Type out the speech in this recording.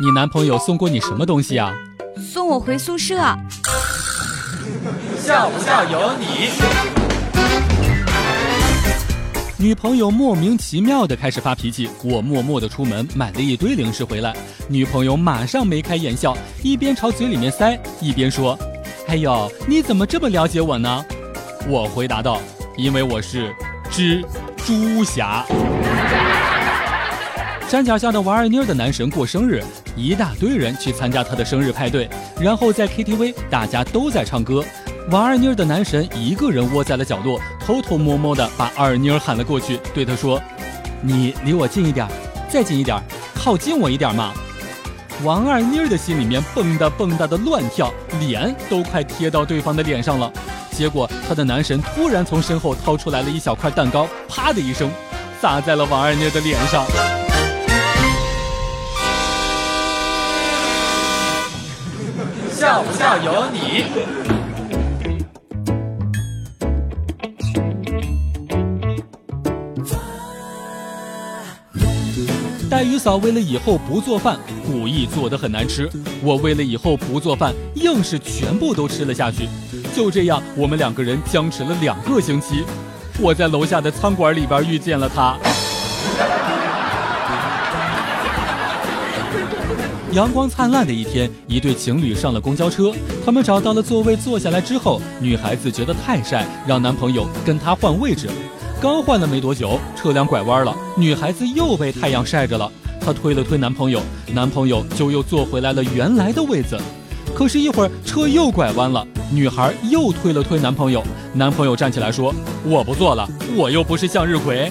你男朋友送过你什么东西啊？送我回宿舍。笑不笑由你。女朋友莫名其妙的开始发脾气，我默默的出门买了一堆零食回来。女朋友马上眉开眼笑，一边朝嘴里面塞，一边说：“哎呦，你怎么这么了解我呢？”我回答道：“因为我是蜘蛛侠。”山脚下的王二妮儿的男神过生日，一大堆人去参加他的生日派对，然后在 KTV 大家都在唱歌。王二妮儿的男神一个人窝在了角落，偷偷摸摸的把二妮儿喊了过去，对他说：“你离我近一点，再近一点，靠近我一点嘛。”王二妮儿的心里面蹦哒蹦哒的乱跳，脸都快贴到对方的脸上了。结果她的男神突然从身后掏出来了一小块蛋糕，啪的一声，砸在了王二妮儿的脸上。笑不笑由你。黛玉嫂为了以后不做饭，故意做的很难吃。我为了以后不做饭，硬是全部都吃了下去。就这样，我们两个人僵持了两个星期。我在楼下的餐馆里边遇见了他。阳光灿烂的一天，一对情侣上了公交车。他们找到了座位坐下来之后，女孩子觉得太晒，让男朋友跟她换位置。刚换了没多久，车辆拐弯了，女孩子又被太阳晒着了。她推了推男朋友，男朋友就又坐回来了原来的位子。可是，一会儿车又拐弯了，女孩又推了推男朋友，男朋友站起来说：“我不坐了，我又不是向日葵。”